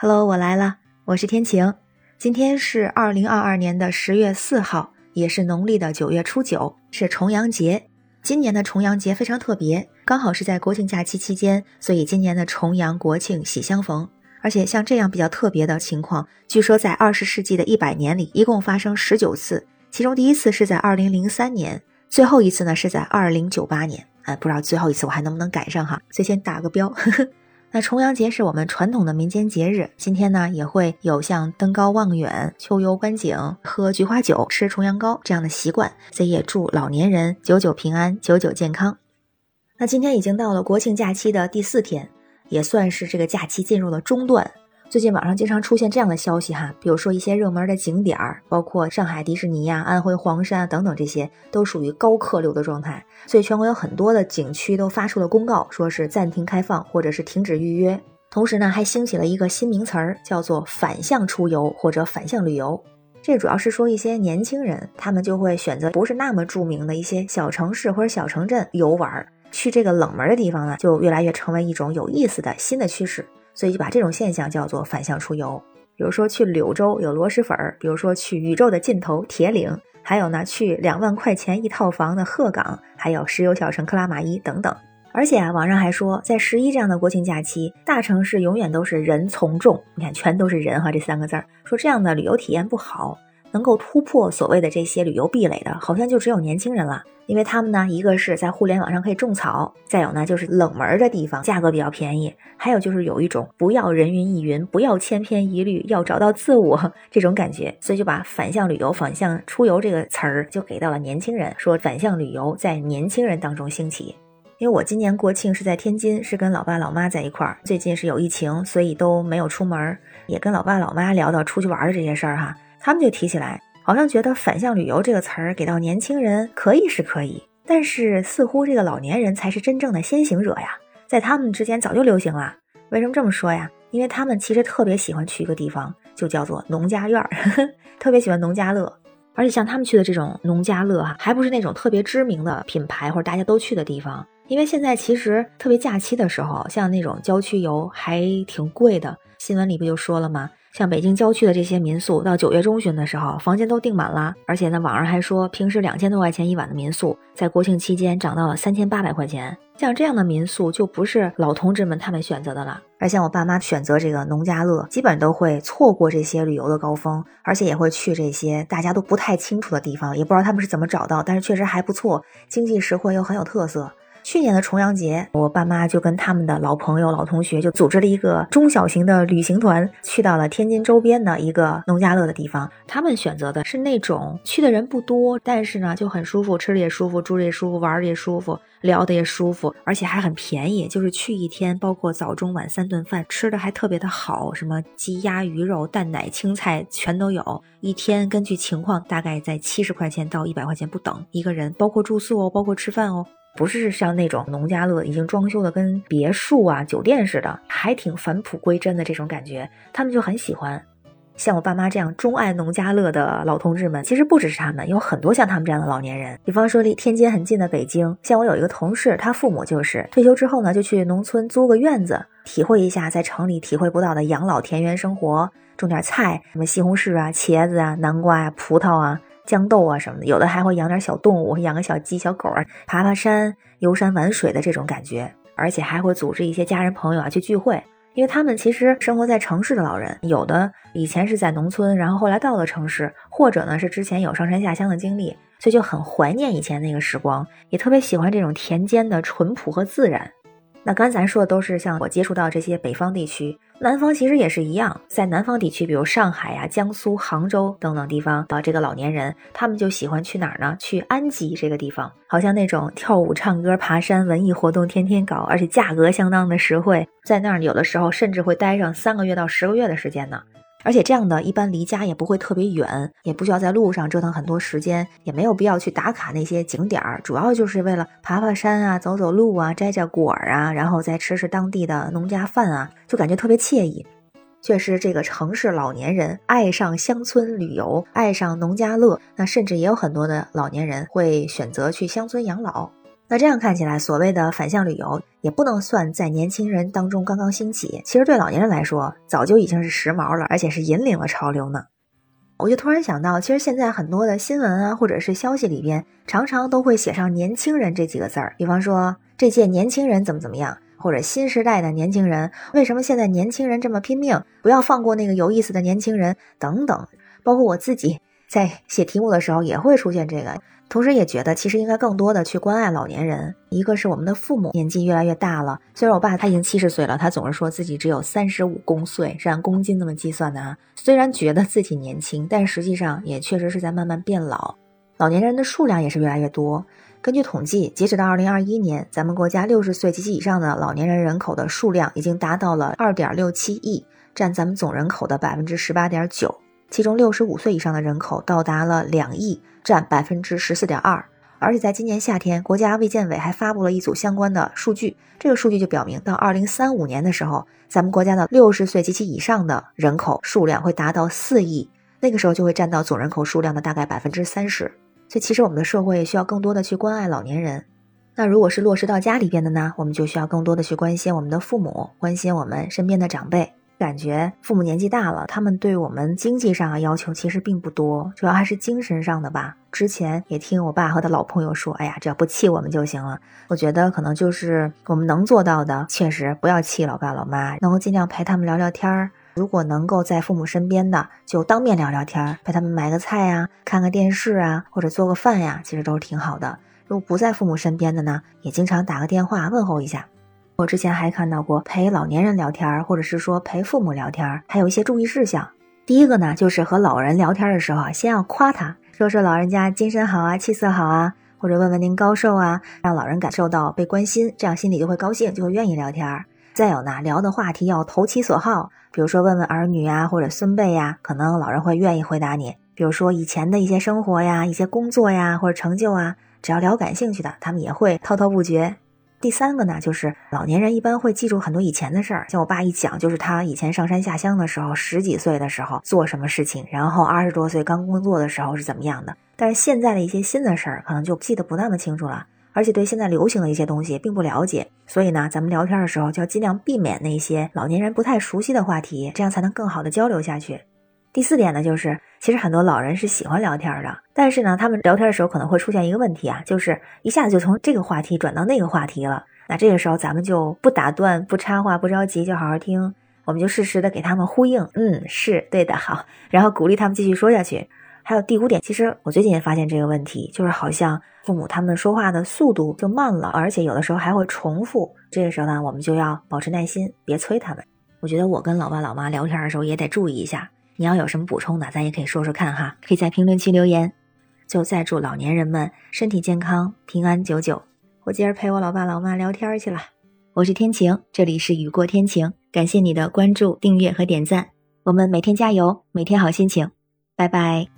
Hello，我来了，我是天晴。今天是二零二二年的十月四号，也是农历的九月初九，是重阳节。今年的重阳节非常特别，刚好是在国庆假期期间，所以今年的重阳国庆喜相逢。而且像这样比较特别的情况，据说在二十世纪的一百年里，一共发生十九次，其中第一次是在二零零三年，最后一次呢是在二零九八年。哎，不知道最后一次我还能不能赶上哈，所以先打个标。呵 呵那重阳节是我们传统的民间节日，今天呢也会有像登高望远、秋游观景、喝菊花酒、吃重阳糕这样的习惯，所以也祝老年人久久平安、久久健康。那今天已经到了国庆假期的第四天，也算是这个假期进入了中段。最近网上经常出现这样的消息哈，比如说一些热门的景点儿，包括上海迪士尼呀、安徽黄山啊等等，这些都属于高客流的状态，所以全国有很多的景区都发出了公告，说是暂停开放或者是停止预约。同时呢，还兴起了一个新名词儿，叫做反向出游或者反向旅游。这主要是说一些年轻人，他们就会选择不是那么著名的一些小城市或者小城镇游玩，去这个冷门的地方呢，就越来越成为一种有意思的新的趋势。所以就把这种现象叫做反向出游。比如说去柳州有螺蛳粉儿，比如说去宇宙的尽头铁岭，还有呢去两万块钱一套房的鹤岗，还有石油小城克拉玛依等等。而且啊，网上还说，在十一这样的国庆假期，大城市永远都是人从众。你看，全都是人哈，这三个字儿，说这样的旅游体验不好。能够突破所谓的这些旅游壁垒的，好像就只有年轻人了，因为他们呢，一个是在互联网上可以种草，再有呢就是冷门的地方价格比较便宜，还有就是有一种不要人云亦云，不要千篇一律，要找到自我这种感觉，所以就把反向旅游、反向出游这个词儿就给到了年轻人，说反向旅游在年轻人当中兴起。因为我今年国庆是在天津，是跟老爸老妈在一块儿，最近是有疫情，所以都没有出门，也跟老爸老妈聊到出去玩的这些事儿哈。他们就提起来，好像觉得“反向旅游”这个词儿给到年轻人可以是可以，但是似乎这个老年人才是真正的先行者呀，在他们之间早就流行了。为什么这么说呀？因为他们其实特别喜欢去一个地方，就叫做农家院儿，特别喜欢农家乐。而且像他们去的这种农家乐哈，还不是那种特别知名的品牌或者大家都去的地方，因为现在其实特别假期的时候，像那种郊区游还挺贵的。新闻里不就说了吗？像北京郊区的这些民宿，到九月中旬的时候，房间都订满了。而且呢，网上还说，平时两千多块钱一晚的民宿，在国庆期间涨到了三千八百块钱。像这样的民宿，就不是老同志们他们选择的了。而像我爸妈选择这个农家乐，基本都会错过这些旅游的高峰，而且也会去这些大家都不太清楚的地方，也不知道他们是怎么找到，但是确实还不错，经济实惠又很有特色。去年的重阳节，我爸妈就跟他们的老朋友、老同学就组织了一个中小型的旅行团，去到了天津周边的一个农家乐的地方。他们选择的是那种去的人不多，但是呢就很舒服，吃的也舒服，住的也舒服，玩的也舒服，聊的也舒服，而且还很便宜。就是去一天，包括早中晚三顿饭，吃的还特别的好，什么鸡鸭鱼肉、蛋奶青菜全都有。一天根据情况，大概在七十块钱到一百块钱不等一个人，包括住宿哦，包括吃饭哦。不是像那种农家乐已经装修的跟别墅啊、酒店似的，还挺返璞归真的这种感觉，他们就很喜欢。像我爸妈这样钟爱农家乐的老同志们，其实不只是他们，有很多像他们这样的老年人。比方说离天津很近的北京，像我有一个同事，他父母就是退休之后呢，就去农村租个院子，体会一下在城里体会不到的养老田园生活，种点菜，什么西红柿啊、茄子啊、南瓜啊、葡萄啊。豇豆啊什么的，有的还会养点小动物，养个小鸡、小狗啊，爬爬山、游山玩水的这种感觉，而且还会组织一些家人朋友啊去聚会。因为他们其实生活在城市的老人，有的以前是在农村，然后后来到了城市，或者呢是之前有上山下乡的经历，所以就很怀念以前那个时光，也特别喜欢这种田间的淳朴和自然。那刚才说的都是像我接触到这些北方地区，南方其实也是一样。在南方地区，比如上海呀、江苏、杭州等等地方的这个老年人，他们就喜欢去哪儿呢？去安吉这个地方，好像那种跳舞、唱歌、爬山、文艺活动天天搞，而且价格相当的实惠，在那儿有的时候甚至会待上三个月到十个月的时间呢。而且这样的一般离家也不会特别远，也不需要在路上折腾很多时间，也没有必要去打卡那些景点儿，主要就是为了爬爬山啊、走走路啊、摘摘果儿啊，然后再吃吃当地的农家饭啊，就感觉特别惬意。确实，这个城市老年人爱上乡村旅游，爱上农家乐，那甚至也有很多的老年人会选择去乡村养老。那这样看起来，所谓的反向旅游也不能算在年轻人当中刚刚兴起。其实对老年人来说，早就已经是时髦了，而且是引领了潮流呢。我就突然想到，其实现在很多的新闻啊，或者是消息里边，常常都会写上“年轻人”这几个字儿。比方说，这届年轻人怎么怎么样，或者新时代的年轻人，为什么现在年轻人这么拼命？不要放过那个有意思的年轻人等等。包括我自己在写题目的时候，也会出现这个。同时也觉得，其实应该更多的去关爱老年人。一个是我们的父母年纪越来越大了，虽然我爸他已经七十岁了，他总是说自己只有三十五公岁，是按公斤那么计算的啊。虽然觉得自己年轻，但实际上也确实是在慢慢变老。老年人的数量也是越来越多。根据统计，截止到二零二一年，咱们国家六十岁及其以上的老年人人口的数量已经达到了二点六七亿，占咱们总人口的百分之十八点九。其中六十五岁以上的人口到达了两亿，占百分之十四点二。而且在今年夏天，国家卫健委还发布了一组相关的数据。这个数据就表明，到二零三五年的时候，咱们国家的六十岁及其以上的人口数量会达到四亿，那个时候就会占到总人口数量的大概百分之三十。所以，其实我们的社会需要更多的去关爱老年人。那如果是落实到家里边的呢，我们就需要更多的去关心我们的父母，关心我们身边的长辈。感觉父母年纪大了，他们对我们经济上的要求其实并不多，主要还是精神上的吧。之前也听我爸和他老朋友说，哎呀，只要不气我们就行了。我觉得可能就是我们能做到的，确实不要气老爸老妈，能够尽量陪他们聊聊天儿。如果能够在父母身边的，就当面聊聊天儿，陪他们买个菜呀，看个电视啊，或者做个饭呀，其实都是挺好的。如果不在父母身边的呢，也经常打个电话问候一下。我之前还看到过陪老年人聊天，或者是说陪父母聊天，还有一些注意事项。第一个呢，就是和老人聊天的时候啊，先要夸他，说说老人家精神好啊，气色好啊，或者问问您高寿啊，让老人感受到被关心，这样心里就会高兴，就会愿意聊天。再有呢，聊的话题要投其所好，比如说问问儿女啊，或者孙辈呀，可能老人会愿意回答你。比如说以前的一些生活呀、一些工作呀，或者成就啊，只要聊感兴趣的，他们也会滔滔不绝。第三个呢，就是老年人一般会记住很多以前的事儿，像我爸一讲，就是他以前上山下乡的时候，十几岁的时候做什么事情，然后二十多岁刚工作的时候是怎么样的。但是现在的一些新的事儿，可能就记得不那么清楚了，而且对现在流行的一些东西并不了解，所以呢，咱们聊天的时候就要尽量避免那些老年人不太熟悉的话题，这样才能更好的交流下去。第四点呢，就是其实很多老人是喜欢聊天的，但是呢，他们聊天的时候可能会出现一个问题啊，就是一下子就从这个话题转到那个话题了。那这个时候咱们就不打断、不插话、不着急，就好好听，我们就适时的给他们呼应，嗯，是对的，好，然后鼓励他们继续说下去。还有第五点，其实我最近也发现这个问题，就是好像父母他们说话的速度就慢了，而且有的时候还会重复。这个时候呢，我们就要保持耐心，别催他们。我觉得我跟老爸老妈聊天的时候也得注意一下。你要有什么补充的，咱也可以说说看哈，可以在评论区留言。就再祝老年人们身体健康、平安久久。我今儿陪我老爸老妈聊天去了。我是天晴，这里是雨过天晴，感谢你的关注、订阅和点赞。我们每天加油，每天好心情。拜拜。